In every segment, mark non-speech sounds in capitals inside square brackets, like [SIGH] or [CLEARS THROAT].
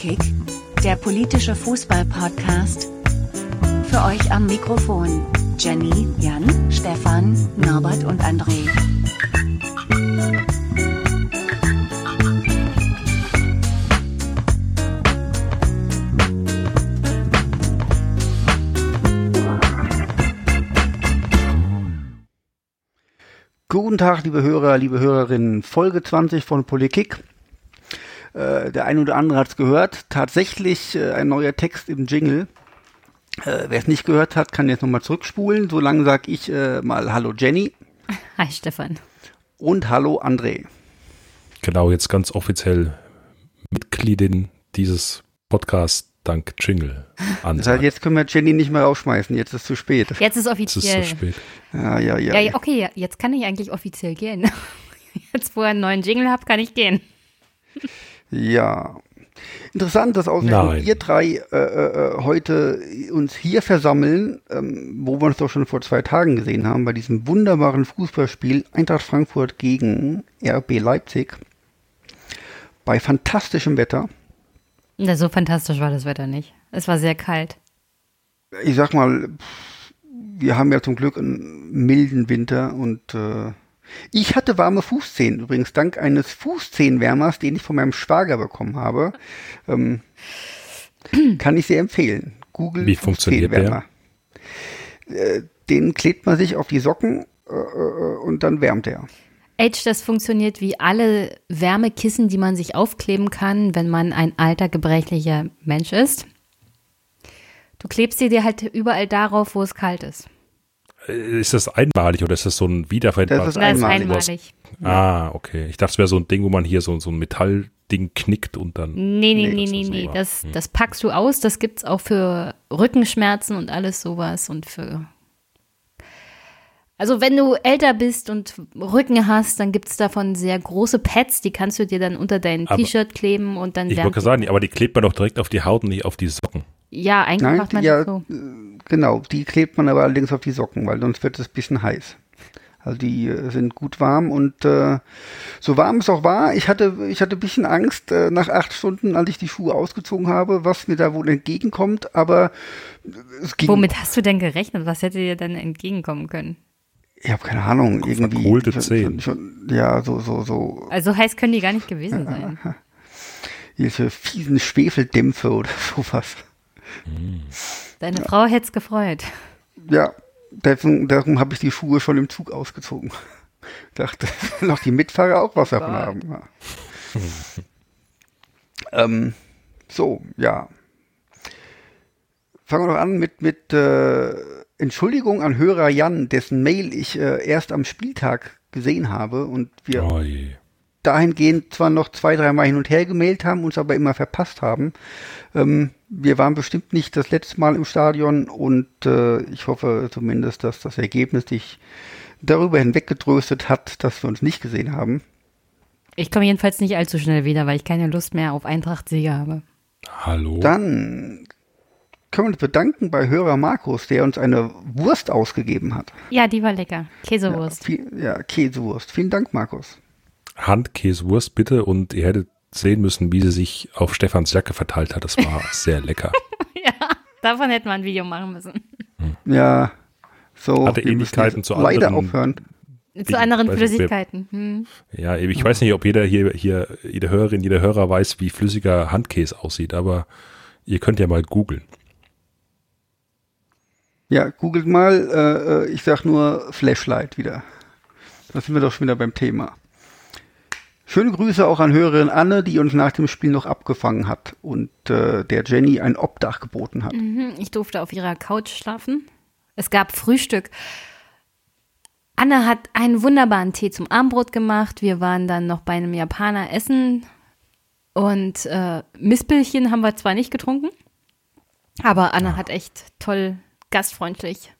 Polikick, der politische Fußball-Podcast. Für euch am Mikrofon Jenny, Jan, Stefan, Norbert und André. Guten Tag, liebe Hörer, liebe Hörerinnen. Folge 20 von Politik. Äh, der eine oder andere hat es gehört. Tatsächlich äh, ein neuer Text im Jingle. Äh, Wer es nicht gehört hat, kann jetzt nochmal zurückspulen. Solange sage ich äh, mal Hallo Jenny [LAUGHS] Hi Stefan. und Hallo André. Genau, jetzt ganz offiziell Mitgliedin dieses Podcasts dank Jingle. [LAUGHS] Das heißt, jetzt können wir Jenny nicht mehr rausschmeißen. Jetzt ist es zu spät. Jetzt ist Es ist offiziell. zu spät. Ja, ja, ja. Ja, okay, ja, jetzt kann ich eigentlich offiziell gehen. [LAUGHS] Jetzt, wo ihr einen neuen Jingle habt, kann ich gehen. Ja. Interessant, dass ausgerechnet ihr drei äh, äh, heute uns hier versammeln, ähm, wo wir uns doch schon vor zwei Tagen gesehen haben, bei diesem wunderbaren Fußballspiel Eintracht Frankfurt gegen RB Leipzig. Bei fantastischem Wetter. Na, so fantastisch war das Wetter nicht. Es war sehr kalt. Ich sag mal, wir haben ja zum Glück einen milden Winter und äh, ich hatte warme Fußzehen, übrigens dank eines Fußzehenwärmers, den ich von meinem Schwager bekommen habe. Ähm, kann ich sehr empfehlen. Google Wie funktioniert Fußzehenwärmer. Äh, Den klebt man sich auf die Socken äh, äh, und dann wärmt er. Age, das funktioniert wie alle Wärmekissen, die man sich aufkleben kann, wenn man ein alter, gebrechlicher Mensch ist. Du klebst sie dir halt überall darauf, wo es kalt ist. Äh, Ist das einmalig oder ist das so ein wiederverwendbares? Das ist Das ist einmalig. einmalig. Ah, okay. Ich dachte, es wäre so ein Ding, wo man hier so, so ein Metallding knickt und dann. Nee, nee, Nee, nee, das nee. Das, Hm. das packst du aus. Das gibt's auch für Rückenschmerzen und alles sowas und für. Also wenn du älter bist und Rücken hast, dann gibt's davon sehr große Pads, die kannst du dir dann unter dein T-Shirt kleben und dann Ich wollte sagen, aber die klebt man doch direkt auf die Haut und nicht auf die Socken. Ja, eigentlich Nein, macht man ja, das so. Genau, die klebt man aber allerdings auf die Socken, weil sonst wird es ein bisschen heiß. Also die äh, sind gut warm und äh, so warm es auch war, ich hatte, ich hatte ein bisschen Angst äh, nach acht Stunden, als ich die Schuhe ausgezogen habe, was mir da wohl entgegenkommt, aber es ging. Womit hast du denn gerechnet? Was hätte dir denn entgegenkommen können? Ich habe keine Ahnung, irgendwie. Verkohlte schon, Zehen. schon, schon, ja, so, so, so, Also heiß können die gar nicht gewesen [LAUGHS] sein. diese fiesen Schwefeldämpfe oder [LAUGHS] sowas. Deine Frau hätte es gefreut. Ja, deswegen, darum habe ich die Schuhe schon im Zug ausgezogen. [LAUGHS] Dachte, [LAUGHS] noch die Mitfahrer auch was davon haben. Ja. ähm, so, ja. Fangen wir doch an mit, mit äh, Entschuldigung an Hörer Jan, dessen Mail ich äh, erst am Spieltag gesehen habe und wir Oh je. Dahingehend zwar noch zwei, dreimal hin und her gemailt haben, uns aber immer verpasst haben. Ähm, wir waren bestimmt nicht das letzte Mal im Stadion und äh, ich hoffe zumindest, dass das Ergebnis dich darüber hinweggetröstet hat, dass wir uns nicht gesehen haben. Ich komme jedenfalls nicht allzu schnell wieder, weil ich keine Lust mehr auf Eintracht-Siege habe. Hallo. Dann können wir uns bedanken bei Hörer Markus, der uns eine Wurst ausgegeben hat. Ja, die war lecker. Käsewurst. Ja, viel, ja Käsewurst. Vielen Dank, Markus. Handkäsewurst bitte und ihr hättet sehen müssen, wie sie sich auf Stefans Jacke verteilt hat. Das war [LAUGHS] sehr lecker. Ja, davon hätten wir ein Video machen müssen. Ja, so. Hatte Ähnlichkeiten zu leider anderen- aufhören. Zu anderen wer- Flüssigkeiten. Hm. Ja, eben, ich weiß nicht, ob jeder hier, hier, jede Hörerin, jeder Hörer weiß, wie flüssiger Handkäse aussieht, aber ihr könnt ja mal googeln. Ja, googelt mal. Äh, äh, ich sag nur Flashlight wieder. Da sind wir doch schon wieder beim Thema. Schöne Grüße auch an Hörerin Anne, die uns nach dem Spiel noch abgefangen hat und äh, der Jenny ein Obdach geboten hat. Mhm, Ich durfte auf ihrer Couch schlafen. Es gab Frühstück. Anne hat einen wunderbaren Tee zum Abendbrot gemacht. Wir waren dann noch bei einem Japaner essen. Und äh, Mispelchen haben wir zwar nicht getrunken, aber Anne hat echt toll, gastfreundlich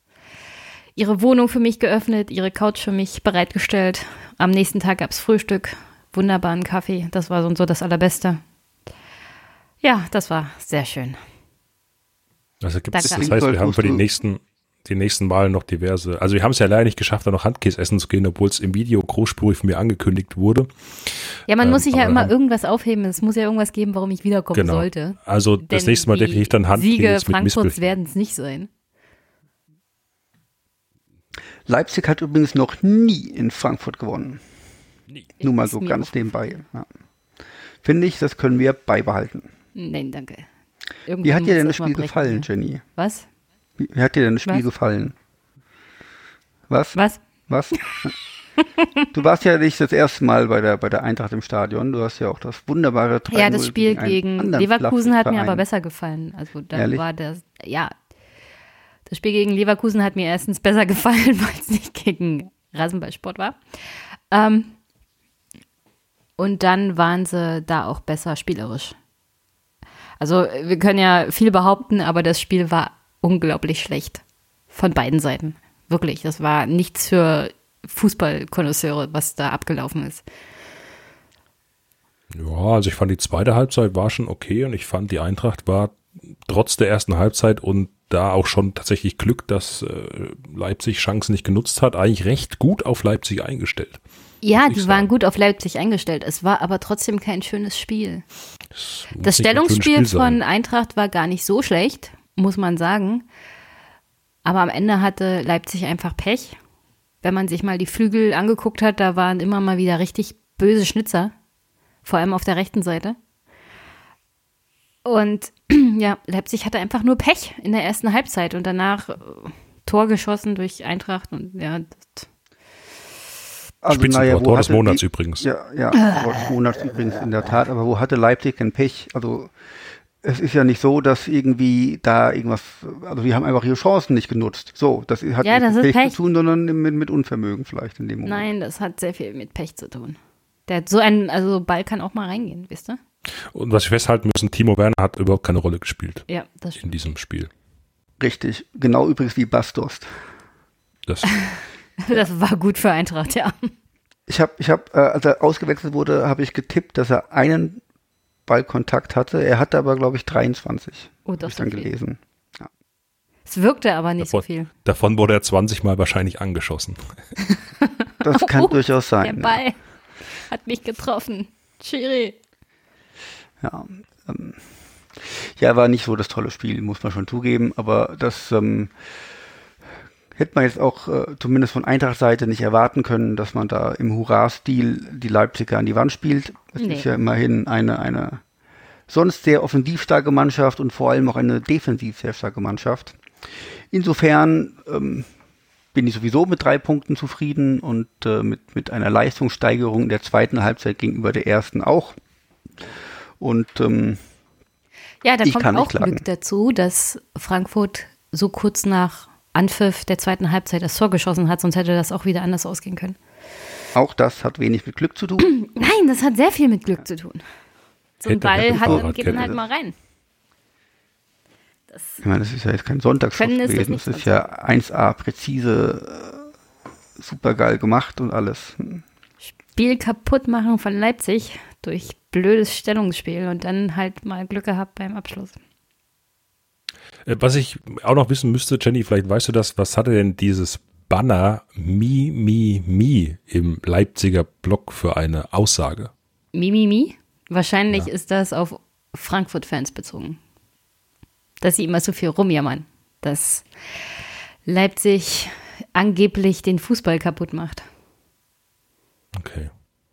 ihre Wohnung für mich geöffnet, ihre Couch für mich bereitgestellt. Am nächsten Tag gab es Frühstück, wunderbaren Kaffee. Das war so und so das Allerbeste. Ja, das war sehr schön. Also gibt's, Danke. das heißt, wir haben für die nächsten, die nächsten Male noch diverse. Also wir haben es ja leider nicht geschafft, da noch Handkäse essen zu gehen, obwohl es im Video großspurig von mir angekündigt wurde. Ja, man Ähm, muss sich ja immer haben- irgendwas aufheben. Es muss ja irgendwas geben, warum ich wiederkommen Genau. sollte. Also das Denn nächste Mal definitiv dann Handkäse Siege mit Frankfurts werden es nicht sein. Leipzig hat übrigens noch nie in Frankfurt gewonnen. Nur mal so ganz nebenbei. Ja. Finde ich, das können wir beibehalten. Nein, danke. Wie Irgendwann hat dir denn das Spiel brechen, gefallen, ja. Jenny? Was? Wie, wie hat dir denn das Spiel Was? gefallen? Was? Was? Was? [LAUGHS] du warst ja nicht das erste Mal bei der, bei der Eintracht im Stadion. Du hast ja auch das wunderbare 3-0 Ja, das Spiel gegen anderen Leverkusen hat mir aber besser gefallen. Also da Ehrlich? war das, ja. Das Spiel gegen Leverkusen hat mir erstens besser [LAUGHS] gefallen, weil es nicht gegen Rasenballsport war. Ähm, und dann waren sie da auch besser spielerisch. Also wir können ja viel behaupten, aber das Spiel war unglaublich schlecht. Von beiden Seiten. Wirklich. Das war nichts für Fußballkonnoisseure, was da abgelaufen ist. Ja, also ich fand die zweite Halbzeit war schon okay und ich fand die Eintracht war trotz der ersten Halbzeit und da auch schon tatsächlich Glück, dass äh, Leipzig Chancen nicht genutzt hat, eigentlich recht gut auf Leipzig eingestellt. Ja, die waren gut auf Leipzig eingestellt. Es war aber trotzdem kein schönes Spiel. Das, Das Stellungsspiel Spiel von. Eintracht war gar nicht so schlecht, muss man sagen. Aber am Ende hatte Leipzig einfach Pech. Wenn man sich mal die Flügel angeguckt hat, da waren immer mal wieder richtig böse Schnitzer. Vor allem auf der rechten Seite. Und [CLEARS THROAT] ja, Leipzig hatte einfach nur Pech in der ersten Halbzeit und danach äh, Tor geschossen durch Eintracht und ja, das, Also, Spitzentor, naja, des Monats die- übrigens. Ja, ja, Tor des Monats übrigens in der Tat. Aber wo hatte Leipzig denn Pech? Also es ist ja nicht so, dass irgendwie da irgendwas, also die haben einfach ihre Chancen nicht genutzt. So, das hat Ja, nicht das mit Pech, Pech. zu tun, sondern mit, mit Unvermögen vielleicht in dem Moment. nein, das hat sehr viel mit Pech zu tun. Der hat so ein, also Ball kann auch mal reingehen, wisst ihr? Und was wir festhalten müssen, Timo Werner hat überhaupt keine Rolle gespielt Ja, das in stimmt. diesem Spiel. Richtig. Genau übrigens wie Bastos. Das, [LAUGHS] [LAUGHS] Das war gut für Eintracht, ja. Ich habe, ich habe, äh, als er ausgewechselt wurde, habe ich getippt, dass er einen Ballkontakt hatte. Er hatte aber, glaube ich, 23. Oh, Hab das ich dann ist viel. gelesen. Es wirkte aber nicht so davon, viel. davon wurde er 20 Mal wahrscheinlich angeschossen. [LAUGHS] Das kann [LAUGHS] Oh, durchaus Der sein. ja. Ball hat mich getroffen. Chiri. Ja, ähm, ja, war nicht so das tolle Spiel, muss man schon zugeben, aber das ähm, hätte man jetzt auch äh, zumindest von Eintracht-Seite nicht erwarten können, dass man da im Hurra-Stil die Leipziger an die Wand spielt. Es Nee. ist ja immerhin eine, eine sonst sehr offensiv starke Mannschaft und vor allem auch eine defensiv sehr starke Mannschaft. Insofern ähm, bin ich sowieso mit drei Punkten zufrieden und äh, mit, mit einer Leistungssteigerung in der zweiten Halbzeit gegenüber der ersten auch. Und ähm, Ja, da kommt auch. Glück dazu, dass Frankfurt so kurz nach Anpfiff der zweiten Halbzeit das Tor geschossen hat, sonst hätte das auch wieder anders ausgehen können. auch das hat wenig mit Glück zu tun. [CLEARS THROAT] Nein, das hat sehr viel mit Glück zu tun. So ein Ball hat, dann geht man halt mal rein. Das, Ich meine, das ist ja jetzt kein Sonntagsschuss das gewesen. Das ist ja 1A präzise, äh, super geil gemacht und alles. Hm. Spiel kaputt machen von Leipzig durch blödes Stellungsspiel und dann halt mal Glück gehabt beim Abschluss. Äh, Was ich auch noch wissen müsste, Jenny, vielleicht weißt du das, was hatte denn dieses Banner Mi, Mi, Mi im Leipziger Block für eine Aussage? Mimimi? Wahrscheinlich ist das auf Frankfurt-Fans bezogen. Dass sie immer so viel rumjammern. Dass Leipzig angeblich den Fußball kaputt macht. Okay.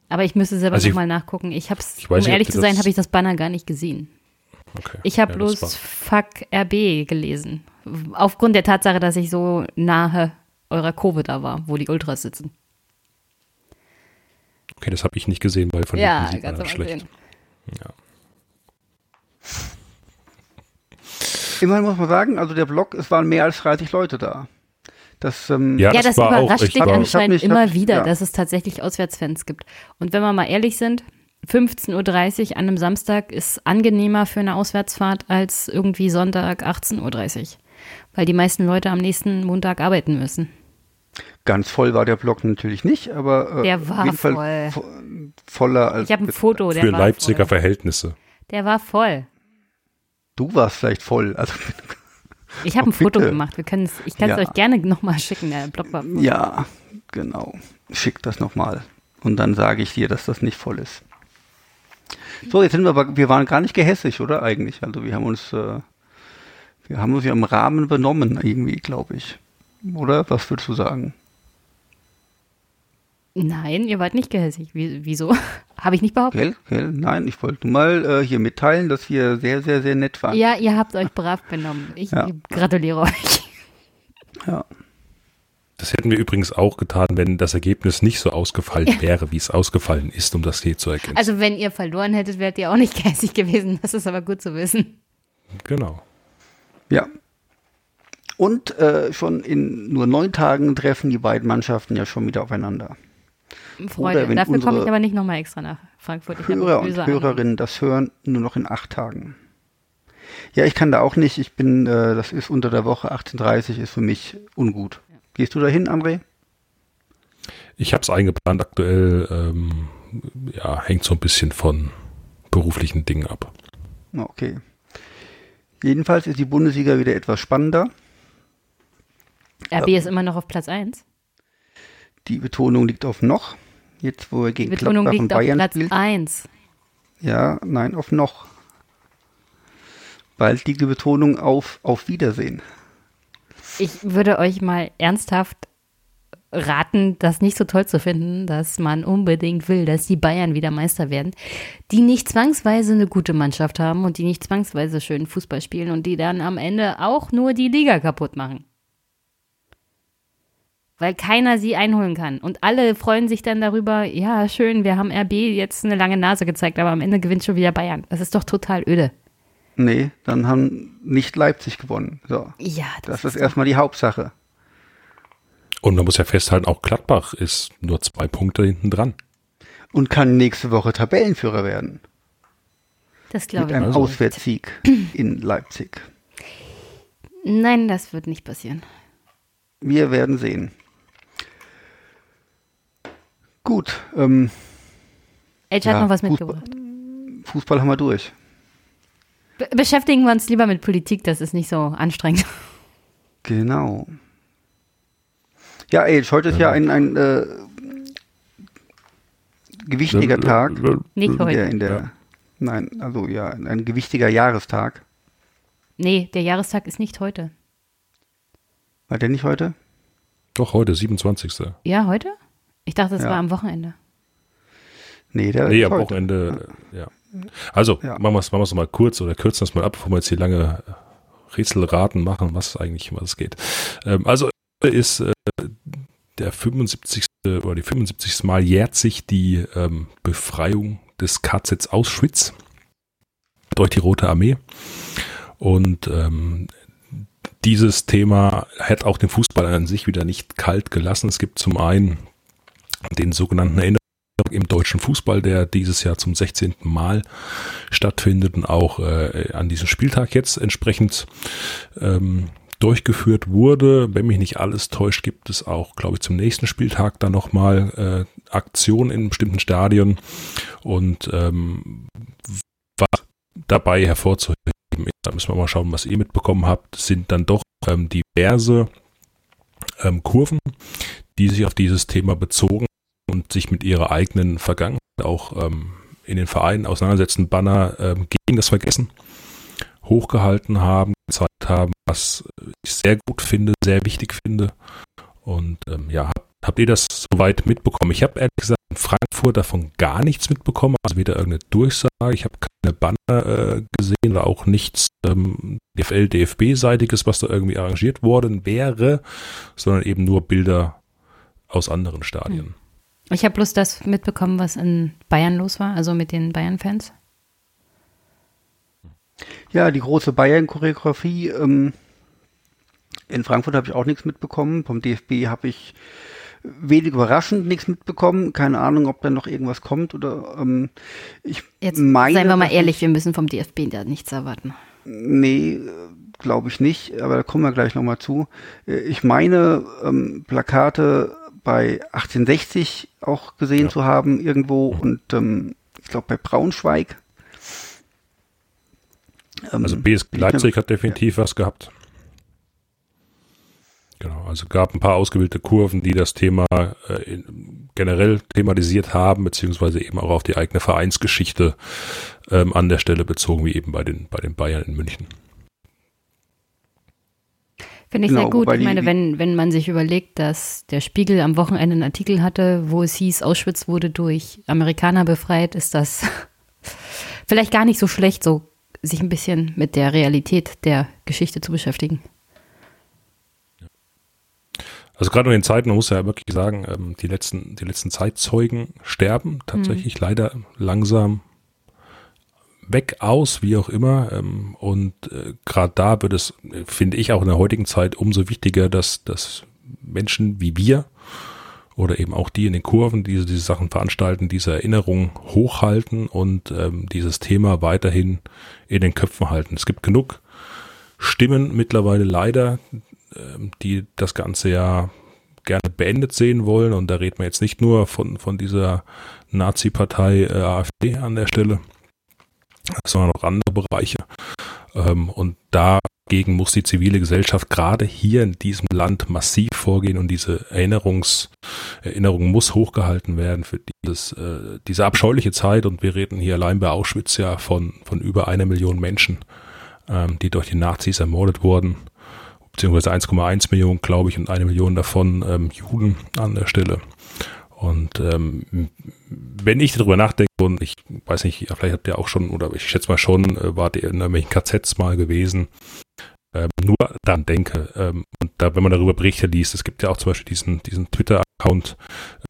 Aber ich müsste selber Also nochmal nachgucken. Ich hab's, Ich weiß um ehrlich zu sein, habe ich das Banner gar nicht gesehen. Okay. Ich habe Ja, das bloß Fuck RB gelesen. Aufgrund der Tatsache, dass ich so nahe eurer Kurve da war, wo die Ultras sitzen. Okay, das habe ich nicht gesehen, weil von ja, hinten sieht man ganz das am schlecht. sehen. Ja. Immerhin muss man sagen, also der Block, es waren mehr als 30 Leute da. Das, ähm, Ja, Ja, das das, war auch überrascht mich wahr. anscheinend immer hab- wieder, ja. dass es tatsächlich Auswärtsfans gibt. Und wenn wir mal ehrlich sind, 15.30 Uhr an einem Samstag ist angenehmer für eine Auswärtsfahrt als irgendwie Sonntag 18.30 Uhr. Weil die meisten Leute am nächsten Montag arbeiten müssen. ganz voll war der Block natürlich nicht, aber äh, Der war voll. vo voller als Ich habe ein Foto, der Für war Leipziger voll. Verhältnisse. Der war voll. Du warst vielleicht voll. Also [LAUGHS] Ich habe Oh, ein Foto bitte. gemacht. Wir können's, ich kann es Ja. euch gerne nochmal schicken. Der Blog war voll. ja, genau. Schick das nochmal. Und dann sage ich dir, dass das nicht voll ist. So, jetzt sind wir aber, wir waren gar nicht gehässig, oder eigentlich? Also wir haben uns, äh, wir haben uns ja im Rahmen benommen, irgendwie, glaube ich. Oder? Was würdest du sagen? Nein, ihr wart nicht gehässig. Wie, wieso? [LAUGHS] Habe ich nicht behauptet. Gell? Gell? Nein, ich wollte nur mal äh, hier mitteilen, dass wir sehr, sehr, sehr nett waren. Ja, ihr habt euch brav benommen. Ich Ja. gratuliere euch. Ja. Das hätten wir übrigens auch getan, wenn das Ergebnis nicht so ausgefallen wäre, wie es ausgefallen ist, um das hier zu ergänzen. Also wenn ihr verloren hättet, wärt ihr auch nicht [LAUGHS] gehässig gewesen. Das ist aber gut zu wissen. genau. Ja. Und äh, schon in nur neun Tagen treffen die beiden Mannschaften ja schon wieder aufeinander. Freude. wenn Dafür komme ich unsere aber nicht nochmal extra nach Frankfurt. Ich habe Hörer und Hörerinnen das hören nur noch in acht Tagen. Ja, ich kann da auch nicht. Ich bin, äh, das ist unter der Woche 18.30 ist für mich ungut. Gehst du dahin, André? Ich habe es eingeplant aktuell, ähm, ja, hängt so ein bisschen von beruflichen Dingen ab. Okay. Jedenfalls ist die Bundesliga wieder etwas spannender. RB ist immer noch auf Platz 1. Die Betonung liegt auf noch. Jetzt, wo er Die gegen Betonung Gladbach und liegt auf Bayern Platz spielt. 1. Ja, nein, auf noch. Bald liegt die Betonung auf auf Wiedersehen. Ich würde euch mal ernsthaft raten, das nicht so toll zu finden, dass man unbedingt will, dass die Bayern wieder Meister werden, die nicht zwangsweise eine gute Mannschaft haben und die nicht zwangsweise schön Fußball spielen und die dann am Ende auch nur die Liga kaputt machen. Weil keiner sie einholen kann. Und alle freuen sich dann darüber, ja, schön, wir haben RB jetzt eine lange Nase gezeigt, aber am Ende gewinnt schon wieder Bayern. Das ist doch total öde. Nee, dann haben nicht Leipzig gewonnen. So. Ja, Das ist erstmal die Hauptsache. Und man muss ja festhalten, auch Gladbach ist nur zwei Punkte hinten dran. Und kann nächste Woche Tabellenführer werden. das Mit glaube ich einem nicht. Auswärtssieg [CLEARS THROAT] in Leipzig. Nein, das wird nicht passieren. Wir werden sehen. Gut, ähm, Edge hat Ja, noch was Fußball. mitgebracht. Fußball haben wir durch. Be beschäftigen wir uns lieber mit Politik, das ist nicht so anstrengend. [LAUGHS] Genau. Ja, Age, heute ist ja ein, ein äh, gewichtiger Tag. Nicht der, heute. in der, Ja. Nein, also ja, ein, gewichtiger Jahrestag. Nee, der Jahrestag ist nicht heute. War der nicht heute? Doch, heute, 27. Ja, heute? Ich dachte, es Ja. war am Wochenende. Nee, der Nee, ist am heute. Wochenende, äh, ja. Also, Ja. machen wir es machen wir's mal kurz oder kürzen das mal ab, bevor wir jetzt hier lange Rätselraten machen, was eigentlich, was es geht. Ähm, also, ist äh, der 75. oder die 75. Mal jährt sich die ähm, Befreiung des KZs Auschwitz durch die Rote Armee. Und ähm, dieses Thema hat auch den Fußball an sich wieder nicht kalt gelassen. Es gibt zum einen den sogenannten im deutschen Fußball, der dieses Jahr zum 16. Mal stattfindet und auch äh, an diesem Spieltag jetzt entsprechend ähm, durchgeführt wurde. Wenn mich nicht alles täuscht, gibt es auch, glaube ich, zum nächsten Spieltag dann nochmal äh, Aktionen in bestimmten Stadien und ähm, was dabei hervorzuheben ist, da müssen wir mal schauen, was ihr mitbekommen habt, sind dann doch ähm, diverse ähm, Kurven, die sich auf dieses Thema bezogen und sich mit ihrer eigenen Vergangenheit auch ähm, in den Vereinen auseinandersetzen, Banner ähm, gegen das Vergessen hochgehalten haben, gezeigt haben, was ich sehr gut finde, sehr wichtig finde. Und ähm, ja, habt, ihr das soweit mitbekommen? Ich habe ehrlich gesagt in Frankfurt davon gar nichts mitbekommen, also weder irgendeine Durchsage, ich habe keine Banner äh, gesehen oder auch nichts ähm, DFL, DFB-seitiges, was da irgendwie arrangiert worden wäre, sondern eben nur Bilder aus anderen Stadien. Ich habe bloß das mitbekommen, was in Bayern los war, also mit den Bayern-Fans. Ja, die große Bayern-Choreografie. Ähm, in Frankfurt habe ich auch nichts mitbekommen. Vom DFB habe ich wenig überraschend nichts mitbekommen. Keine Ahnung, ob da noch irgendwas kommt oder ähm, ich Jetzt meine, seien wir mal ehrlich, wir müssen vom DFB da nichts erwarten. Nee, glaube ich nicht, aber da kommen wir gleich nochmal zu. Äh, Ich meine, ähm, Plakate bei 1860 auch gesehen Ja. zu haben irgendwo und ähm, ich glaube bei Braunschweig. Ähm, Also BS bin ich mir- Leipzig hat definitiv was gehabt. Genau, also gab ein paar ausgewählte Kurven, die das Thema äh, generell thematisiert haben, beziehungsweise eben auch auf die eigene Vereinsgeschichte ähm, an der Stelle bezogen, wie eben bei den, bei den Bayern in München. Finde ich Genau, sehr gut. Ich meine, die- wenn, wenn man sich überlegt, dass der Spiegel am Wochenende einen Artikel hatte, wo es hieß, Auschwitz wurde durch Amerikaner befreit, ist das [LAUGHS] vielleicht gar nicht so schlecht, so sich ein bisschen mit der Realität der Geschichte zu beschäftigen. Also gerade in den Zeiten, man muss ja wirklich sagen, ähm, die letzten, die letzten Zeitzeugen sterben tatsächlich leider langsam weg aus, wie auch immer. Ähm, und äh, gerade da wird es, finde ich, auch in der heutigen Zeit umso wichtiger, dass, dass Menschen wie wir oder eben auch die in den Kurven, die diese Sachen veranstalten, diese Erinnerung hochhalten und ähm, dieses Thema weiterhin in den Köpfen halten. Es gibt genug Stimmen mittlerweile leider, ähm, die das Ganze ja gerne beendet sehen wollen. Und da reden wir jetzt nicht nur von, von dieser Nazi-Partei äh, AfD an der Stelle, sondern auch andere Bereiche. Ähm, und dagegen muss die zivile Gesellschaft gerade hier in diesem Land massiv vorgehen und diese Erinnerungs, Erinnerung muss hochgehalten werden für dieses, äh, diese abscheuliche Zeit. Und wir reden hier allein bei Auschwitz ja von, von über einer Million Menschen, ähm, die durch die Nazis ermordet wurden beziehungsweise 1,1 Millionen, glaube ich, und eine Million davon ähm, Juden an der Stelle. Und ähm, wenn ich darüber nachdenke, und ich weiß nicht, vielleicht habt ihr auch schon, oder ich schätze mal schon, äh, wart ihr in irgendwelchen KZs mal gewesen, ähm, nur daran denke, ähm, und da, wenn man darüber Berichte liest, es gibt ja auch zum Beispiel diesen, diesen Twitter-Account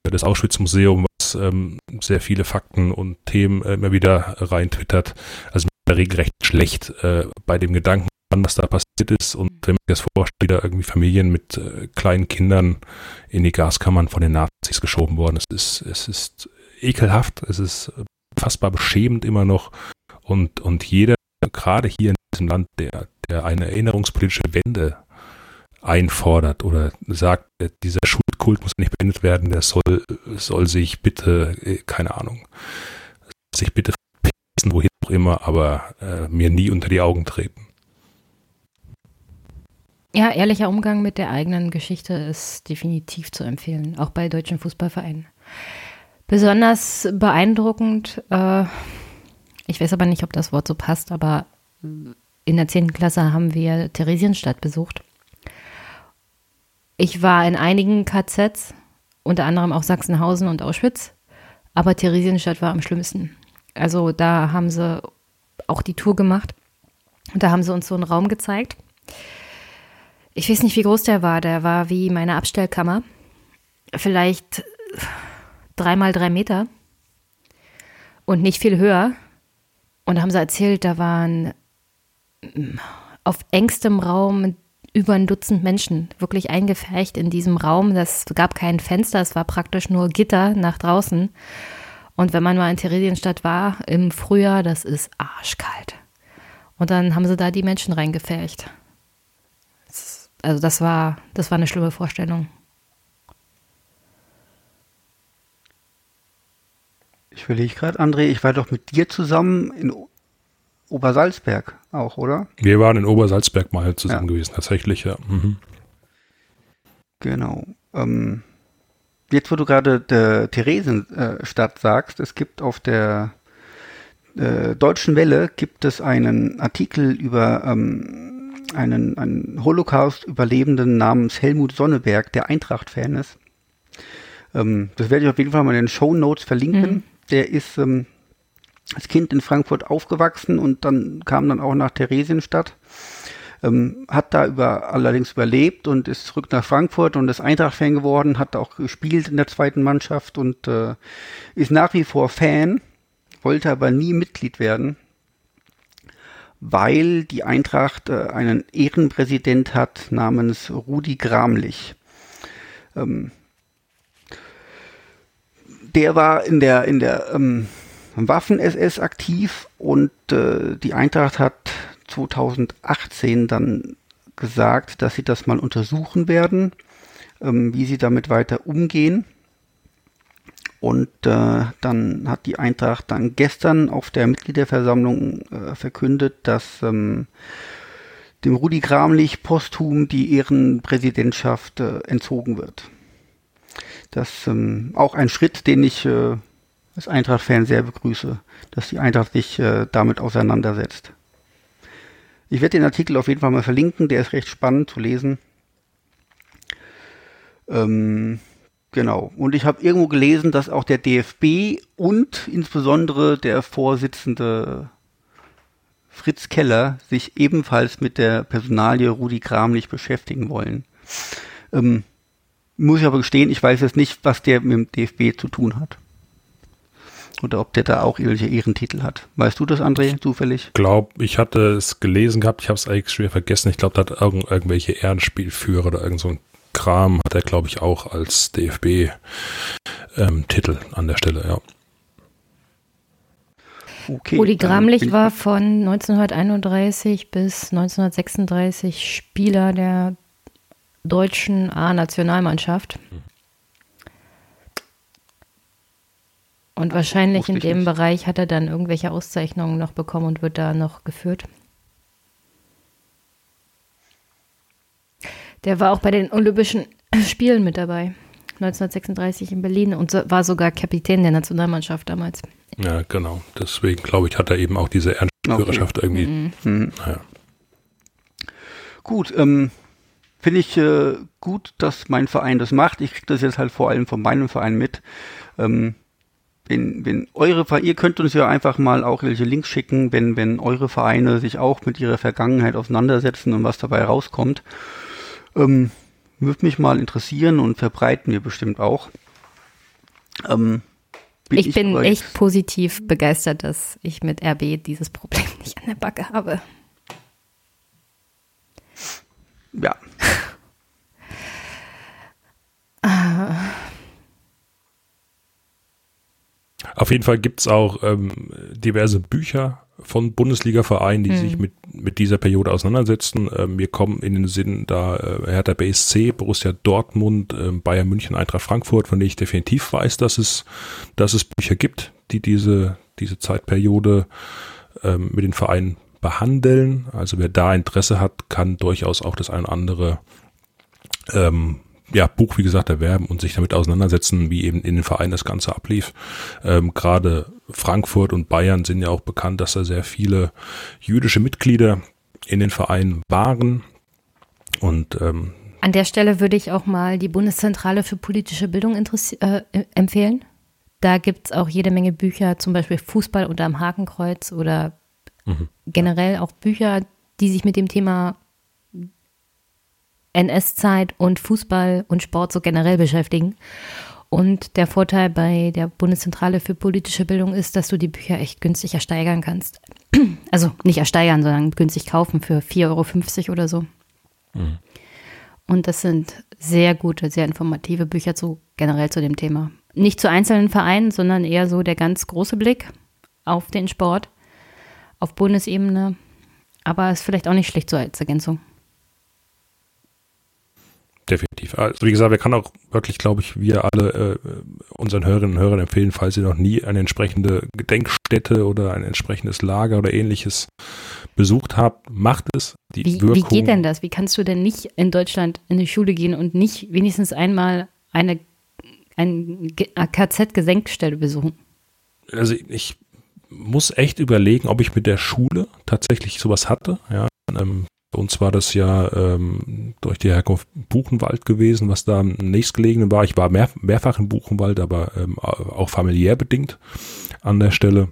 äh, des Auschwitz-Museum, was ähm, sehr viele Fakten und Themen äh, immer wieder rein twittert. Also mir in der Regel recht schlecht äh, bei dem Gedanken, an, was da passiert ist. Und wenn sich das vorstellt, da irgendwie Familien mit äh, kleinen Kindern in die Gaskammern von den Nazis geschoben worden. Es ist, es ist ekelhaft, es ist fassbar beschämend immer noch. Und, und jeder, gerade hier in diesem Land, der, der eine erinnerungspolitische Wende einfordert oder sagt, äh, dieser Schuldkult muss nicht beendet werden, der soll, soll sich bitte, äh, keine Ahnung, sich bitte wohin auch immer, aber äh, mir nie unter die Augen treten. Ja, ehrlicher Umgang mit der eigenen Geschichte ist definitiv zu empfehlen, auch bei deutschen Fußballvereinen. Besonders beeindruckend, äh, ich weiß aber nicht, ob das Wort so passt, aber in der 10. Klasse haben wir Theresienstadt besucht. Ich war in einigen KZs, unter anderem auch Sachsenhausen und Auschwitz, aber Theresienstadt war am schlimmsten. Also da haben sie auch die Tour gemacht und da haben sie uns so einen Raum gezeigt. Ich weiß nicht, wie groß der war. Der war wie meine Abstellkammer. Vielleicht dreimal drei Meter und nicht viel höher. Und da haben sie erzählt, da waren auf engstem Raum über ein Dutzend Menschen wirklich eingefärcht in diesem Raum. Das gab kein Fenster, es war praktisch nur Gitter nach draußen. Und wenn man mal in Theresienstadt war im Frühjahr, das ist arschkalt. Und dann haben sie da die Menschen reingefärcht. Also das war, das war eine schlimme Vorstellung. Ich überlege gerade, André, ich war doch mit dir zusammen in Obersalzberg auch, oder? Wir waren in Obersalzberg mal zusammen Ja. gewesen, tatsächlich, ja. Mhm. Genau. Ähm, jetzt, wo du gerade der Theresienstadt sagst, es gibt auf der äh, Deutschen Welle gibt es einen Artikel über ähm, einen, einen Holocaust-Überlebenden namens Helmut Sonneberg, der Eintracht-Fan ist. Ähm, das werde ich auf jeden Fall mal in den Show Notes verlinken. Mhm. Der ist ähm, als Kind in Frankfurt aufgewachsen und dann kam dann auch nach Theresienstadt. Ähm, hat da über, allerdings überlebt und ist zurück nach Frankfurt und ist Eintracht-Fan geworden, hat auch gespielt in der zweiten Mannschaft und äh, ist nach wie vor Fan, wollte aber nie Mitglied werden, weil die Eintracht äh, einen Ehrenpräsident hat namens Rudi Gramlich. Ähm, der war in der, in der ähm, Waffen-SS aktiv und äh, die Eintracht hat 2018 dann gesagt, dass sie das mal untersuchen werden, ähm, wie sie damit weiter umgehen. Und äh, dann hat die Eintracht dann gestern auf der Mitgliederversammlung äh, verkündet, dass ähm, dem Rudi Gramlich posthum die Ehrenpräsidentschaft äh, entzogen wird. Das ähm, auch ein Schritt, den ich äh, als Eintracht-Fan sehr begrüße, dass die Eintracht sich äh, damit auseinandersetzt. Ich werde den Artikel auf jeden Fall mal verlinken, der ist recht spannend zu lesen. Ähm, genau. Und ich habe irgendwo gelesen, dass auch der DFB und insbesondere der Vorsitzende Fritz Keller sich ebenfalls mit der Personalie Rudi Kramlich beschäftigen wollen. Ähm, muss ich aber gestehen, ich weiß jetzt nicht, was der mit dem DFB zu tun hat. Oder ob der da auch irgendwelche Ehrentitel hat. Weißt du das, André, zufällig? Ich glaube, ich hatte es gelesen gehabt, ich habe es eigentlich schwer vergessen. Ich glaube, da hat irgend, irgendwelche Ehrenspielführer oder irgend so ein Kram hat er, glaube ich, auch als DFB-Titel ähm, an der Stelle, ja. Okay, Uli Gramlich war von 1931 bis 1936 Spieler der deutschen A-Nationalmannschaft. Und wahrscheinlich in dem nicht. Bereich hat er dann irgendwelche Auszeichnungen noch bekommen und wird da noch geführt. Der war auch bei den Olympischen Spielen mit dabei. 1936 in Berlin und so, war sogar Kapitän der Nationalmannschaft damals. Ja, genau. Deswegen glaube ich, hat er eben auch diese Ernstführerschaft okay. irgendwie. Mhm. Mhm. Naja. Gut, ähm, finde ich äh, gut, dass mein Verein das macht. Ich kriege das jetzt halt vor allem von meinem Verein mit. Ähm, wenn, wenn eure Vereine, ihr könnt uns ja einfach mal auch welche Links schicken, wenn, wenn eure Vereine sich auch mit ihrer Vergangenheit auseinandersetzen und was dabei rauskommt. Ähm, würde mich mal interessieren und verbreiten wir bestimmt auch. Ähm, bin ich, ich bin echt positiv begeistert, dass ich mit RB dieses Problem [LAUGHS] nicht an der Backe habe. Ja. Auf jeden Fall gibt es auch ähm, diverse Bücher von Bundesliga-Vereinen, die mhm. sich mit, mit dieser Periode auseinandersetzen. Ähm, wir kommen in den Sinn da äh, Hertha BSC, Borussia Dortmund, äh, Bayern München, Eintracht Frankfurt, von denen ich definitiv weiß, dass es, dass es Bücher gibt, die diese, diese Zeitperiode ähm, mit den Vereinen behandeln. Also wer da Interesse hat, kann durchaus auch das ein oder andere ähm, ja, Buch, wie gesagt, erwerben und sich damit auseinandersetzen, wie eben in den Vereinen das Ganze ablief. Ähm, Gerade Frankfurt und Bayern sind ja auch bekannt, dass da sehr viele jüdische Mitglieder in den Vereinen waren. Und ähm, an der Stelle würde ich auch mal die Bundeszentrale für politische Bildung äh, empfehlen. Da gibt es auch jede Menge Bücher, zum Beispiel Fußball unter dem Hakenkreuz oder mhm. generell auch Bücher, die sich mit dem Thema NS-Zeit und Fußball und Sport so generell beschäftigen. Und der Vorteil bei der Bundeszentrale für politische Bildung ist, dass du die Bücher echt günstig ersteigern kannst. [CLEARS THROAT] Also nicht ersteigern, sondern günstig kaufen für 4,50 Euro oder so. Mhm. Und das sind sehr gute, sehr informative Bücher zu generell zu dem Thema. Nicht zu einzelnen Vereinen, sondern eher so der ganz große Blick auf den Sport auf Bundesebene. Aber ist vielleicht auch nicht schlecht so als Ergänzung definitiv. Also wie gesagt, wir können auch wirklich, glaube ich, wir alle äh, unseren Hörerinnen und Hörern empfehlen, falls ihr noch nie eine entsprechende Gedenkstätte oder ein entsprechendes Lager oder ähnliches besucht habt, macht es. Die wie, Wirkung, wie geht denn das? Wie kannst du denn nicht in Deutschland in die Schule gehen und nicht wenigstens einmal eine ein KZ-Gesenkstelle besuchen? Also ich muss echt überlegen, ob ich mit der Schule tatsächlich sowas hatte. Ja, ähm, bei uns war das ja ähm, durch die Herkunft Buchenwald gewesen, was da am nächstgelegenen war. Ich war mehr, mehrfach im Buchenwald, aber ähm, auch familiär bedingt an der Stelle.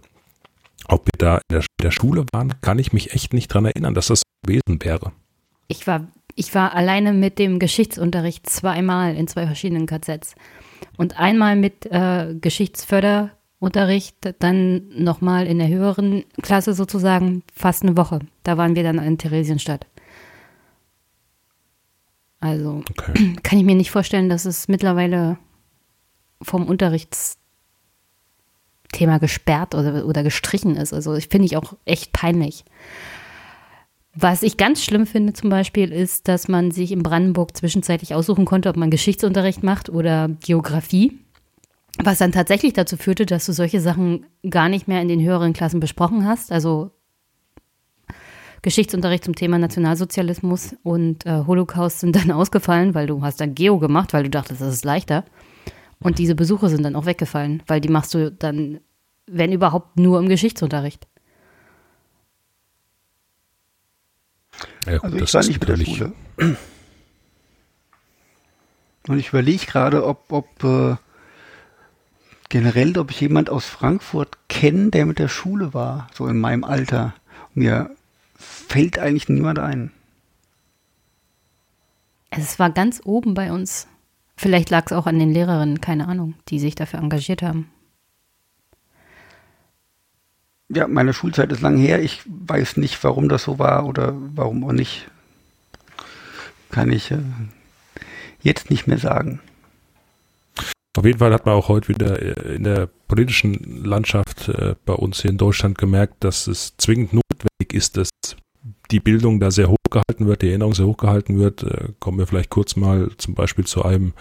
Ob wir da in der, der, Schule waren, kann ich mich echt nicht dran erinnern, dass das gewesen wäre. Ich war, ich war alleine mit dem Geschichtsunterricht zweimal in zwei verschiedenen KZs. Und einmal mit äh, Geschichtsförder Unterricht dann nochmal in der höheren Klasse sozusagen fast eine Woche. Da waren wir dann in Theresienstadt. Also okay. kann ich mir nicht vorstellen, dass es mittlerweile vom Unterrichtsthema gesperrt oder, oder gestrichen ist. Also ich finde ich auch echt peinlich. Was ich ganz schlimm finde zum Beispiel ist, dass man sich in Brandenburg zwischenzeitlich aussuchen konnte, ob man Geschichtsunterricht macht oder Geografie. Was dann tatsächlich dazu führte, dass du solche Sachen gar nicht mehr in den höheren Klassen besprochen hast. Also Geschichtsunterricht zum Thema Nationalsozialismus und äh, Holocaust sind dann [LAUGHS] ausgefallen, weil du hast dann Geo gemacht, weil du dachtest, das ist leichter. Und diese Besuche sind dann auch weggefallen, weil die machst du dann, wenn überhaupt, nur im Geschichtsunterricht. Ja, gut, also ich war nicht mit der Schule. Und ich überlege gerade, ob, ob äh, generell, ob ich jemand aus Frankfurt kenne, der mit der Schule war, so in meinem Alter. Mir fällt eigentlich niemand ein. Es war ganz oben bei uns. Vielleicht lag es auch an den Lehrerinnen, keine Ahnung, die sich dafür engagiert haben. Ja, meine Schulzeit ist lang her. Ich weiß nicht, warum das so war oder warum auch nicht. Kann ich äh, jetzt nicht mehr sagen. Auf jeden Fall hat man auch heute wieder äh, in der politischen Landschaft äh, bei uns hier in Deutschland gemerkt, dass es zwingend notwendig ist, dass die Bildung da sehr hoch gehalten wird, die Erinnerung sehr hoch gehalten wird. Äh, kommen wir vielleicht kurz mal zum Beispiel zu einem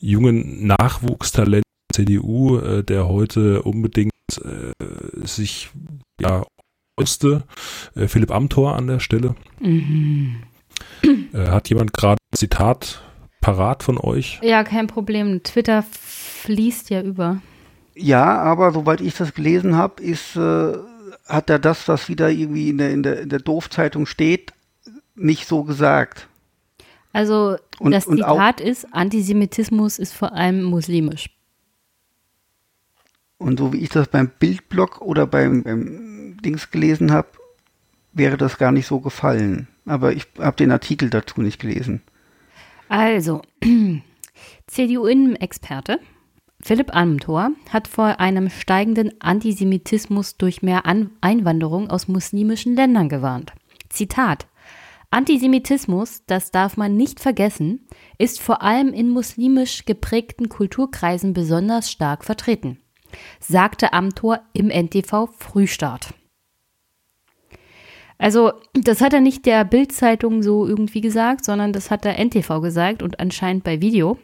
jungen Nachwuchstalent der CDU, der heute unbedingt sich ja. Äh, Philipp Amthor an der Stelle. Mhm. Hat jemand gerade ein Zitat parat von euch? Ja, kein Problem. Twitter fließt ja über. Ja, aber soweit ich das gelesen habe, ist äh, hat er das, was wieder irgendwie in der in der in der Doofzeitung steht, nicht so gesagt. Also und, das Zitat ist: Antisemitismus ist vor allem muslimisch. Und so wie ich das beim Bildblog oder beim, beim Dings gelesen habe, wäre das gar nicht so gefallen. Aber ich habe den Artikel dazu nicht gelesen. Also, [CLEARS THROAT] CDU-Innenexperte Philipp Amthor hat vor einem steigenden Antisemitismus durch mehr An Einwanderung aus muslimischen Ländern gewarnt. Zitat Antisemitismus, das darf man nicht vergessen, ist vor allem in muslimisch geprägten Kulturkreisen besonders stark vertreten sagte Amtor im NTV Frühstart. Also, das hat er nicht der Bild-Zeitung so irgendwie gesagt, sondern das hat der NTV gesagt und anscheinend bei Video.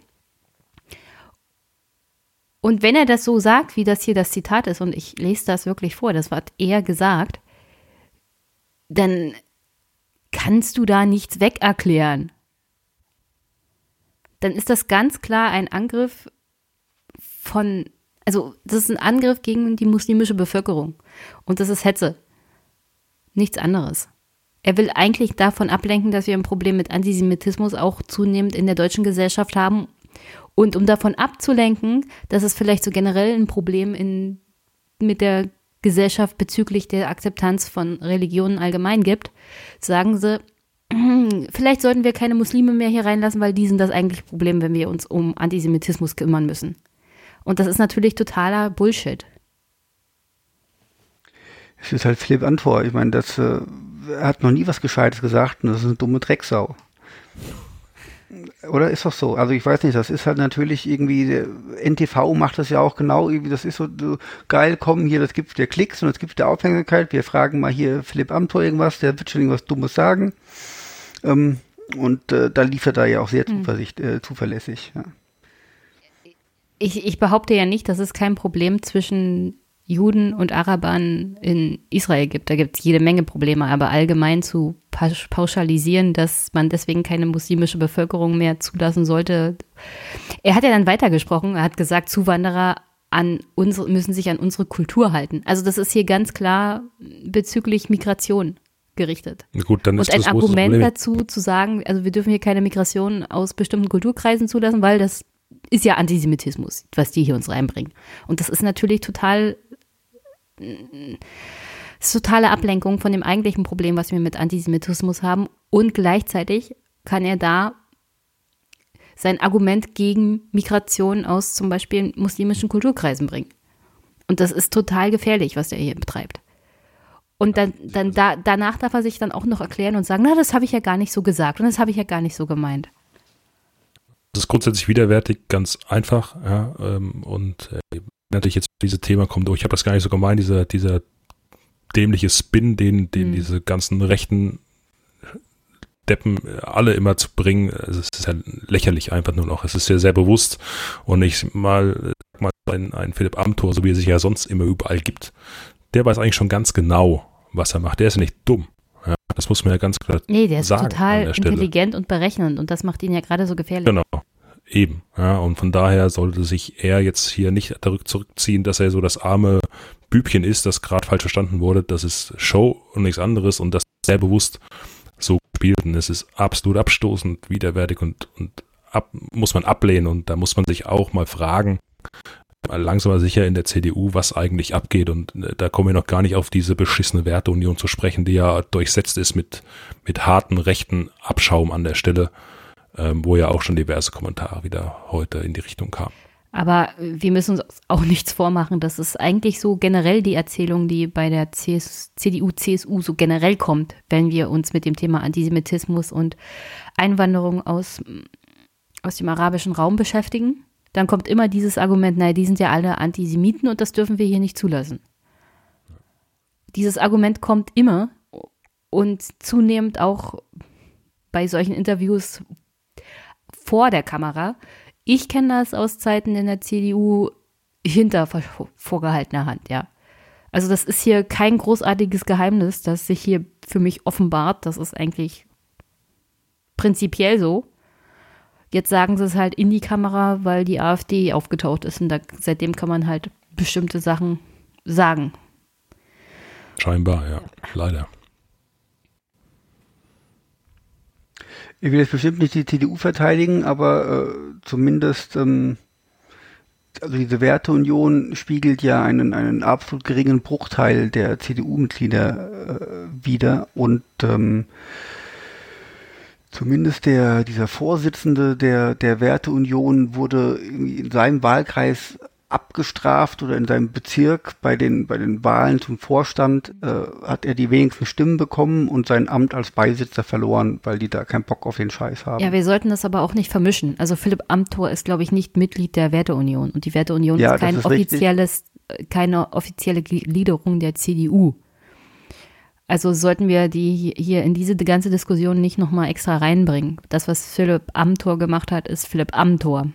Und wenn er das so sagt, wie das hier das Zitat ist, und ich lese das wirklich vor, das hat er gesagt, dann kannst du da nichts wegerklären. Dann ist das ganz klar ein Angriff von also das ist ein Angriff gegen die muslimische Bevölkerung. Und das ist Hetze. Nichts anderes. Er will eigentlich davon ablenken, dass wir ein Problem mit Antisemitismus auch zunehmend in der deutschen Gesellschaft haben. Und um davon abzulenken, dass es vielleicht so generell ein Problem in, mit der Gesellschaft bezüglich der Akzeptanz von Religionen allgemein gibt, sagen sie, [CLEARS THROAT] vielleicht sollten wir keine Muslime mehr hier reinlassen, weil die sind das eigentliche Problem, wenn wir uns um Antisemitismus kümmern müssen. Und das ist natürlich totaler Bullshit. Es ist halt Philipp Antor. Ich meine, das, äh, er hat noch nie was Gescheites gesagt und das ist eine dumme Drecksau. Oder ist doch so? Also ich weiß nicht, das ist halt natürlich irgendwie, NTV macht das ja auch genau, irgendwie, das ist so, so geil, komm hier, das gibt der Klicks und das gibt der Aufmerksamkeit, wir fragen mal hier Philipp Amthor irgendwas, der wird schon irgendwas Dummes sagen. Ähm, und äh, da liefert er ja auch sehr mhm. äh, zuverlässig. Ja ich, ich behaupte ja nicht, dass es kein Problem zwischen Juden und Arabern in Israel gibt. Da gibt es jede Menge Probleme, aber allgemein zu pauschalisieren, dass man deswegen keine muslimische Bevölkerung mehr zulassen sollte. Er hat ja dann weitergesprochen, er hat gesagt, Zuwanderer an unsere, müssen sich an unsere Kultur halten. Also das ist hier ganz klar bezüglich Migration gerichtet. Gut, dann ist und ein Argument dazu zu sagen, also wir dürfen hier keine Migration aus bestimmten Kulturkreisen zulassen, weil das ist ja Antisemitismus, was die hier uns reinbringen. Und das ist natürlich total ist totale Ablenkung von dem eigentlichen Problem, was wir mit Antisemitismus haben. Und gleichzeitig kann er da sein Argument gegen Migration aus zum Beispiel muslimischen Kulturkreisen bringen. Und das ist total gefährlich, was er hier betreibt. Und dann, dann da, danach darf er sich dann auch noch erklären und sagen, na, das habe ich ja gar nicht so gesagt und das habe ich ja gar nicht so gemeint. Das ist grundsätzlich widerwärtig, ganz einfach. Ja, ähm, und äh, natürlich jetzt dieses Thema kommt, oh, ich habe das gar nicht so gemeint, dieser, dieser dämliche Spin, den, den mhm. diese ganzen rechten Deppen äh, alle immer zu bringen, also es ist ja lächerlich einfach nur noch. Es ist ja sehr bewusst und ich mal, mal ein, ein Philipp Amthor, so wie er sich ja sonst immer überall gibt, der weiß eigentlich schon ganz genau, was er macht. Der ist ja nicht dumm. Ja, Das muss man ja ganz klar Nee, der ist sagen total intelligent und berechnend und das macht ihn ja gerade so gefährlich. Genau. Eben. Ja, und von daher sollte sich er jetzt hier nicht zurück- zurückziehen, dass er so das arme Bübchen ist, das gerade falsch verstanden wurde. Das ist Show und nichts anderes und das sehr bewusst so gespielt. Und es ist absolut abstoßend, widerwärtig und, und ab, muss man ablehnen. Und da muss man sich auch mal fragen, langsam aber sicher in der CDU, was eigentlich abgeht. Und äh, da kommen wir noch gar nicht auf diese beschissene Werteunion zu sprechen, die ja durchsetzt ist mit, mit harten rechten Abschaum an der Stelle, ähm, wo ja auch schon diverse Kommentare wieder heute in die Richtung kamen. Aber wir müssen uns auch nichts vormachen. Das ist eigentlich so generell die Erzählung, die bei der CS CDU, CSU so generell kommt, wenn wir uns mit dem Thema Antisemitismus und Einwanderung aus, aus dem arabischen Raum beschäftigen. Dann kommt immer dieses Argument, naja, die sind ja alle Antisemiten und das dürfen wir hier nicht zulassen. Dieses Argument kommt immer und zunehmend auch bei solchen Interviews vor der Kamera. Ich kenne das aus Zeiten in der CDU hinter vor- vorgehaltener Hand, ja. Also das ist hier kein großartiges Geheimnis, das sich hier für mich offenbart. Das ist eigentlich prinzipiell so. Jetzt sagen sie es halt in die Kamera, weil die AfD aufgetaucht ist und da, seitdem kann man halt bestimmte Sachen sagen. Scheinbar, ja. Leider. Ich will jetzt bestimmt nicht die CDU verteidigen, aber äh, zumindest, ähm, also diese Werteunion spiegelt ja einen, einen absolut geringen Bruchteil der CDU-Mitglieder äh, wider. Und ähm, zumindest der, dieser Vorsitzende der, der Werteunion wurde in seinem Wahlkreis abgestraft oder in seinem Bezirk bei den, bei den Wahlen zum Vorstand äh, hat er die wenigsten Stimmen bekommen und sein Amt als Beisitzer verloren, weil die da keinen Bock auf den Scheiß haben. Ja, wir sollten das aber auch nicht vermischen. Also Philipp Amthor ist, glaube ich, nicht Mitglied der Werteunion und die Werteunion Ja, ist kein ist richtig. offizielles, äh, keine offizielle Gliederung der CDU. Also sollten wir die hier in diese ganze Diskussion nicht nochmal extra reinbringen. Das, was Philipp Amthor gemacht hat, ist Philipp Amthor.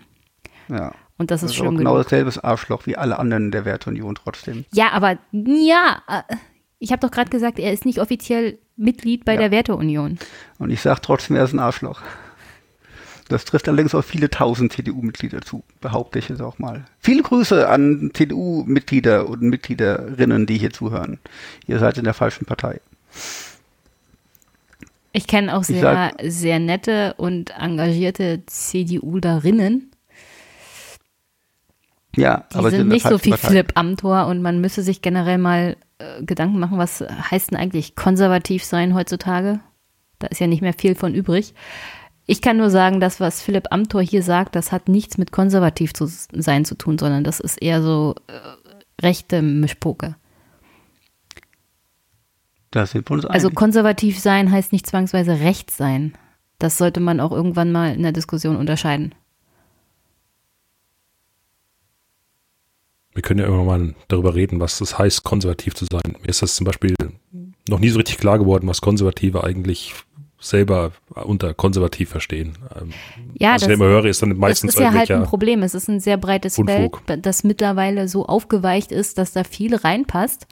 ja. Und das ist Das ist schlimm genau genug. dasselbe Arschloch wie alle anderen der Werteunion trotzdem. Ja, aber ja, äh, ich habe doch gerade gesagt, er ist nicht offiziell Mitglied bei Ja. der Werteunion. Und ich sage trotzdem, er ist ein Arschloch. Das trifft allerdings auch viele tausend CDU-Mitglieder zu, behaupte ich jetzt auch mal. Viele Grüße an CDU-Mitglieder und Mitgliederinnen, die hier zuhören. Ihr seid in der falschen Partei. Ich kenne auch sehr, sag- sehr nette und engagierte CDU-Darinnen. Ja, Die aber sind nicht so Partei. Philipp Amthor und man müsse sich generell mal äh, Gedanken machen, was heißt denn eigentlich konservativ sein heutzutage? Da ist ja nicht mehr viel von übrig. Ich kann nur sagen, das, was Philipp Amthor hier sagt, das hat nichts mit konservativ zu sein zu tun, sondern das ist eher so äh, rechte Mischpoke. Da sind wir uns Also einig. konservativ sein heißt nicht zwangsweise rechts sein. Das sollte man auch irgendwann mal in der Diskussion unterscheiden. Wir können ja immer mal darüber reden, was das heißt, konservativ zu sein. Mir ist das zum Beispiel noch nie so richtig klar geworden, was Konservative eigentlich selber unter konservativ verstehen. Ähm, Ja, was ich das- immer höre, ist dann Das meistens ist ja halt ein Problem. Es ist ein sehr breites Unfug. Feld, das mittlerweile so aufgeweicht ist, dass da viel reinpasst.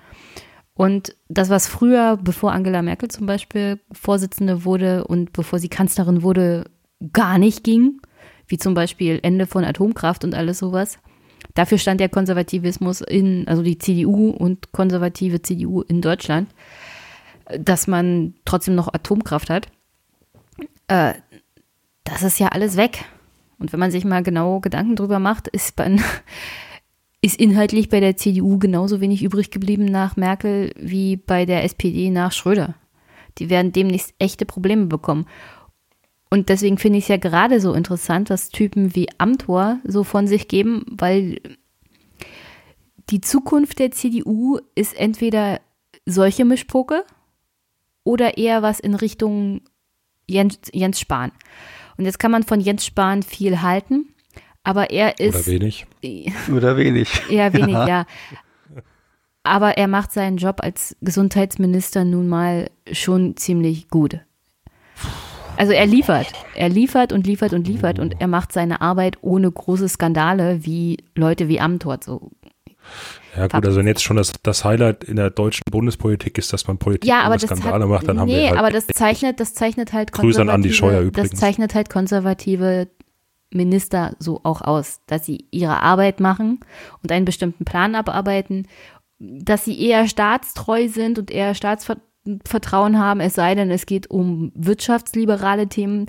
Und das, was früher, bevor Angela Merkel zum Beispiel Vorsitzende wurde und bevor sie Kanzlerin wurde, gar nicht ging, wie zum Beispiel Ende von Atomkraft und alles sowas. Dafür stand der Konservativismus in, also die CDU und konservative CDU in Deutschland, dass man trotzdem noch Atomkraft hat. Äh, das ist ja alles weg. Und wenn man sich mal genau Gedanken drüber macht, ist, bei, [LAUGHS] ist inhaltlich bei der CDU genauso wenig übrig geblieben nach Merkel wie bei der SPD nach Schröder. Die werden demnächst echte Probleme bekommen. Und deswegen finde ich es ja gerade so interessant, was Typen wie Amthor so von sich geben, weil die Zukunft der CDU ist entweder solche Mischpoke oder eher was in Richtung Jens, Jens Spahn. Und jetzt kann man von Jens Spahn viel halten, aber er oder ist wenig. [LAUGHS] Oder wenig. eher wenig, ja. Aber er macht seinen Job als Gesundheitsminister nun mal schon ziemlich gut. Also er liefert, er liefert und liefert und liefert und er macht seine Arbeit ohne große Skandale wie Leute wie Amthor. So. Ja gut, also wenn jetzt schon das, das Highlight in der deutschen Bundespolitik ist, dass man Politik Ja, aber das Skandale hat, macht, dann haben nee, wir halt aber das zeichnet, das zeichnet halt Grüße an Andi Scheuer konservative, das übrigens. zeichnet halt konservative Minister so auch aus, dass sie ihre Arbeit machen und einen bestimmten Plan abarbeiten, dass sie eher staatstreu sind und eher Staatsvertrauen haben, es sei denn, es geht um wirtschaftsliberale Themen.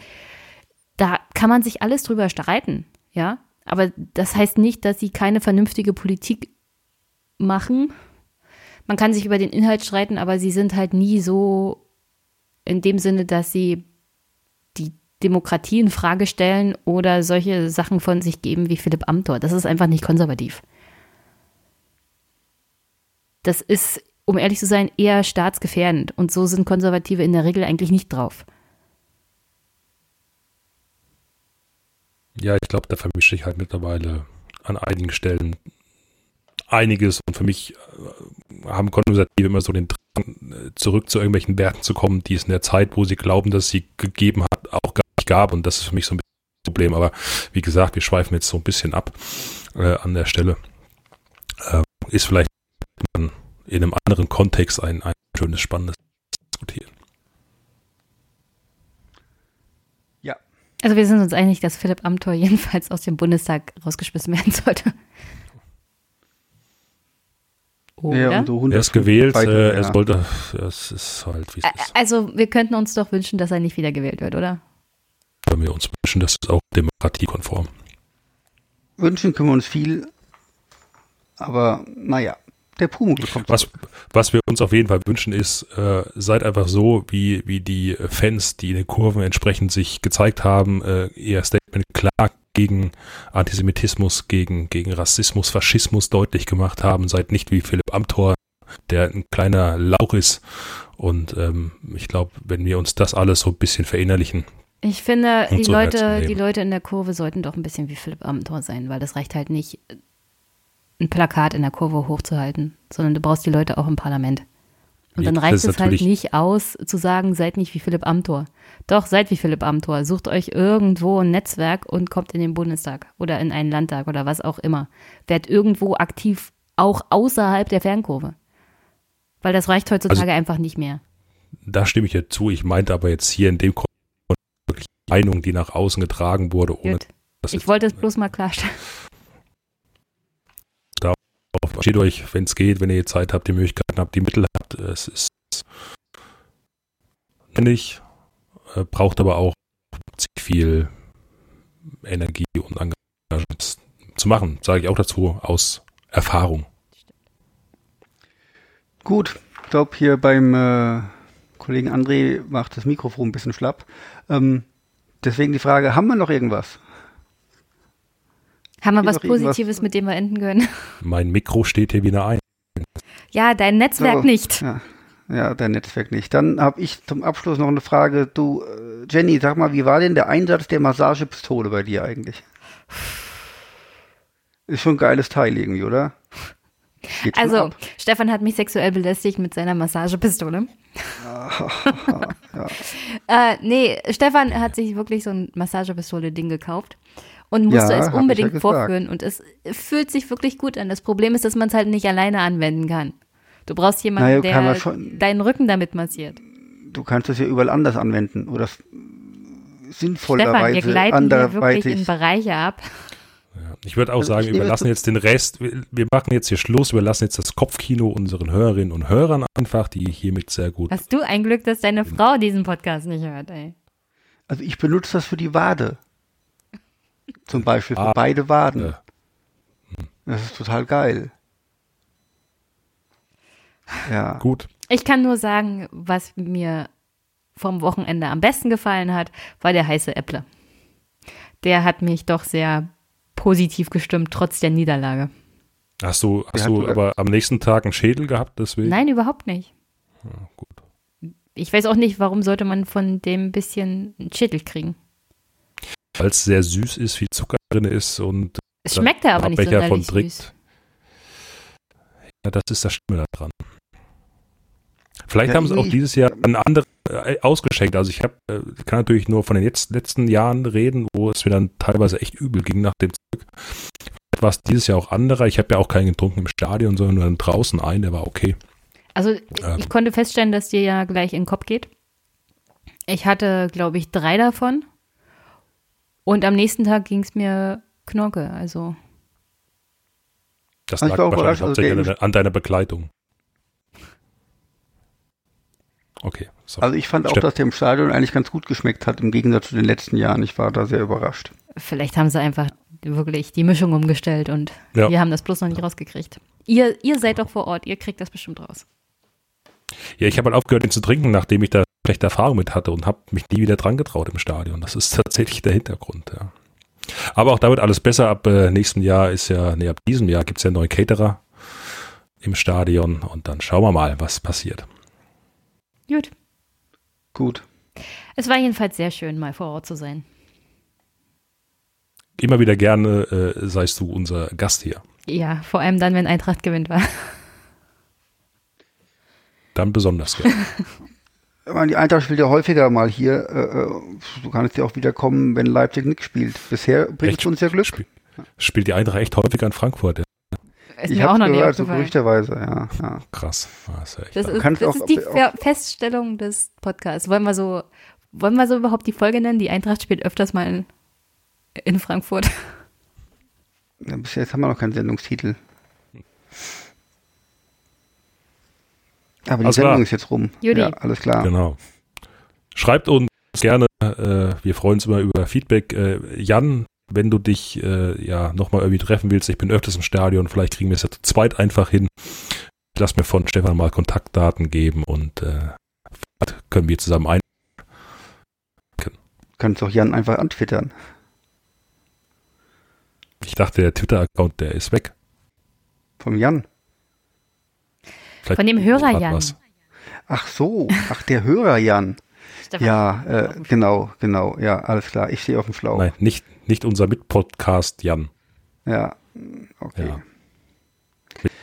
Da kann man sich alles drüber streiten, ja. Aber das heißt nicht, dass sie keine vernünftige Politik machen. Man kann sich über den Inhalt streiten, aber sie sind halt nie so in dem Sinne, dass sie die Demokratie in Frage stellen oder solche Sachen von sich geben wie Philipp Amthor. Das ist einfach nicht konservativ. Das ist, um ehrlich zu sein, eher staatsgefährdend. Und so sind Konservative in der Regel eigentlich nicht drauf. Ja, ich glaube, da vermische ich halt mittlerweile an einigen Stellen einiges und für mich äh, haben Konservative immer so den Drang, zurück zu irgendwelchen Werten zu kommen, die es in der Zeit, wo sie glauben, dass sie gegeben hat, auch gar nicht gab und das ist für mich so ein Problem. Aber wie gesagt, wir schweifen jetzt so ein bisschen ab äh, an der Stelle. Äh, ist vielleicht in einem anderen Kontext ein, ein schönes, spannendes Diskutieren. Also wir sind uns einig, dass Philipp Amthor jedenfalls aus dem Bundestag rausgeschmissen werden sollte. Oder? Ja, Er ist gewählt, weiter, äh, er ja. sollte, es ist halt, wie es ist. Also wir könnten uns doch wünschen, dass er nicht wiedergewählt wird, oder? Wenn wir uns wünschen, das ist auch demokratiekonform. Wünschen können wir uns viel, aber naja, der Pumuckl kommt Was, was wir uns auf jeden Fall wünschen, ist, äh, seid einfach so, wie, wie die Fans, die in den Kurven entsprechend sich gezeigt haben, äh, ihr Statement klar gegen Antisemitismus, gegen, gegen Rassismus, Faschismus deutlich gemacht haben. Seid nicht wie Philipp Amthor, der ein kleiner Lauch ist. Und ähm, ich glaube, wenn wir uns das alles so ein bisschen verinnerlichen, Ich finde, die so Leute, die Leute in der Kurve sollten doch ein bisschen wie Philipp Amthor sein, weil das reicht halt nicht, ein Plakat in der Kurve hochzuhalten, sondern du brauchst die Leute auch im Parlament. Und dann reicht es halt nicht aus, zu sagen, seid nicht wie Philipp Amthor. Doch, seid wie Philipp Amthor. Sucht euch irgendwo ein Netzwerk und kommt in den Bundestag oder in einen Landtag oder was auch immer. Werdet irgendwo aktiv, auch außerhalb der Fernkurve. Weil das reicht heutzutage Also einfach nicht mehr. da stimme ich ja zu. Ich meinte aber jetzt hier in dem Kontext wirklich Meinung, die nach außen getragen wurde, ohne Gut. Ich wollte es bloß mal klarstellen. Steht euch, wenn es geht, wenn ihr Zeit habt, die Möglichkeiten habt, die Mittel habt. Es ist notwendig, äh, braucht aber auch ziemlich viel Energie und Engagement zu machen, sage ich auch dazu aus Erfahrung. Gut, ich glaube hier beim äh, Kollegen André macht das Mikrofon ein bisschen schlapp. Ähm, deswegen die Frage, haben wir noch irgendwas? Haben wir was Positives, mit dem wir enden können? [LAUGHS] Mein Mikro steht hier wieder ein. Ja, dein Netzwerk So. nicht. Ja, ja dein Netzwerk nicht. Dann habe ich zum Abschluss noch eine Frage. Du, äh, Jenny, sag mal, wie war denn der Einsatz der Massagepistole bei dir eigentlich? Ist schon ein geiles Teil irgendwie, oder? Also, ab. Stefan hat mich sexuell belästigt mit seiner Massagepistole. [LAUGHS] äh, nee, Stefan hat sich wirklich so ein Massagepistole-Ding gekauft und musste Ja, es hab ich ja unbedingt gesagt. vorführen. Und es fühlt sich wirklich gut an. Das Problem ist, dass man es halt nicht alleine anwenden kann. Du brauchst jemanden, Naja, kann man der schon- deinen Rücken damit massiert. Du kannst das ja überall anders anwenden oder s- Stefan, wir sinnvollerweise gleiten hier wirklich in anderweitig. Bereiche ab. Ja, Ich würde auch Also sagen, überlassen zu- jetzt den Rest, wir wir machen jetzt hier Schluss, überlassen jetzt das Kopfkino unseren Hörerinnen und Hörern einfach, die hiermit sehr gut. Hast du ein Glück, dass deine Frau diesen Podcast nicht hört, ey. Also ich benutze das für die Wade. Zum Beispiel für Ah, beide Waden. Ja. Das ist total geil. Ja. Gut. Ich kann nur sagen, was mir vom Wochenende am besten gefallen hat, war der heiße Äpple. Der hat mich doch sehr positiv gestimmt, trotz der Niederlage. Hast du, hast Ja, du du- aber am nächsten Tag einen Schädel gehabt, deswegen? Nein, überhaupt nicht. gut. Ich weiß auch nicht, warum sollte man von dem bisschen einen Schädel kriegen. Weil es sehr süß ist, viel Zucker drin ist und Es schmeckt ja aber nicht Abbecher von Trick. süß. Ja, das ist das Schlimme daran. Vielleicht Ja, haben sie auch dieses Jahr ein anderes äh, ausgeschenkt. Also ich habe, äh, kann natürlich nur von den jetzt, letzten Jahren reden, wo es mir dann teilweise echt übel ging nach dem Zeug. Vielleicht war es dieses Jahr auch anderer. Ich habe ja auch keinen getrunken im Stadion, sondern nur draußen ein, der war okay. Also Ähm. ich konnte feststellen, dass dir ja gleich in den Kopf geht. Ich hatte, glaube ich, drei davon. Und am nächsten Tag ging es mir Knorke. Also Das Also lag ich war auch wahrscheinlich also hauptsächlich der an, deiner- an deiner Begleitung. Okay. So. Also ich fand auch, Steff- dass der im Stadion eigentlich ganz gut geschmeckt hat, im Gegensatz zu den letzten Jahren. Ich war da sehr überrascht. vielleicht haben sie einfach wirklich die Mischung umgestellt und Ja. wir haben das bloß noch nicht rausgekriegt. Ihr, ihr seid doch vor Ort, ihr kriegt das bestimmt raus. Ja, ich habe halt aufgehört, ihn zu trinken, nachdem ich da schlechte Erfahrung mit hatte und habe mich nie wieder dran getraut im Stadion. Das ist tatsächlich der Hintergrund, ja. Aber auch da wird alles besser. Ab äh, nächsten Jahr ist ja, nee, ab diesem Jahr gibt es ja neue Caterer im Stadion und dann schauen wir mal, was passiert. Gut. Gut. Es war jedenfalls sehr schön, mal vor Ort zu sein. Immer wieder gerne äh, seist du unser Gast hier. Ja, vor allem dann, wenn Eintracht gewinnt war. Dann besonders gerne. [LAUGHS] Die Eintracht spielt ja häufiger mal hier. Äh, äh, du kannst ja auch wieder kommen, wenn Leipzig nicht spielt. Bisher bringt es uns ja Glück. Spiel, spielt die Eintracht echt häufiger in Frankfurt. Ja. Ist ich habe noch nie gehört, so gerüchteweise, ja. ja. Krass. Ah, ist ja echt Das wahr. ist, das auch- ist die auch- Feststellung des Podcasts. Wollen wir so, wollen wir so überhaupt die Folge nennen? Die Eintracht spielt öfters mal in, in Frankfurt. Ja, Bis jetzt haben wir noch keinen Sendungstitel. Aber die Alles Sendung klar. ist jetzt rum. Judy. Ja, alles klar. Genau. Schreibt uns gerne, äh, wir freuen uns immer über Feedback. Äh, Jan, wenn du dich äh, ja nochmal irgendwie treffen willst, ich bin öfters im Stadion, vielleicht kriegen wir es ja zu zweit einfach hin. Lass mir von Stefan mal Kontaktdaten geben und äh, können wir zusammen ein. Kannst auch Jan einfach antwittern. Ich dachte, der Twitter-Account, der ist weg. Vom Jan. Vielleicht Von dem Hörer Jan. was. Ach so, ach der Hörer Jan. Ja, äh, genau, genau. Ja, alles klar. Ich stehe auf dem Schlauch. Nein, nicht, nicht unser Mitpodcast Jan. Ja, okay. Ja.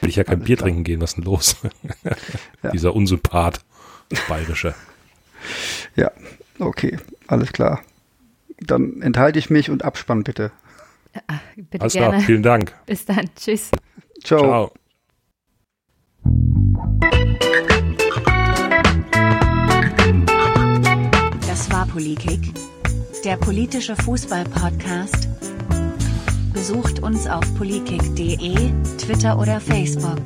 Will ich ja kein Alles Bier klar. trinken gehen, was ist denn los? [LAUGHS] Ja. Dieser Unsympath, bayerische. Ja, okay, alles klar. Dann enthalte ich mich und Abspann bitte. bitte Alles gerne. klar, vielen Dank. Bis dann. Tschüss. Ciao. Ciao. Das war Polikick, der politische Fußball-Podcast. Besucht uns auf polikick.de, Twitter oder Facebook.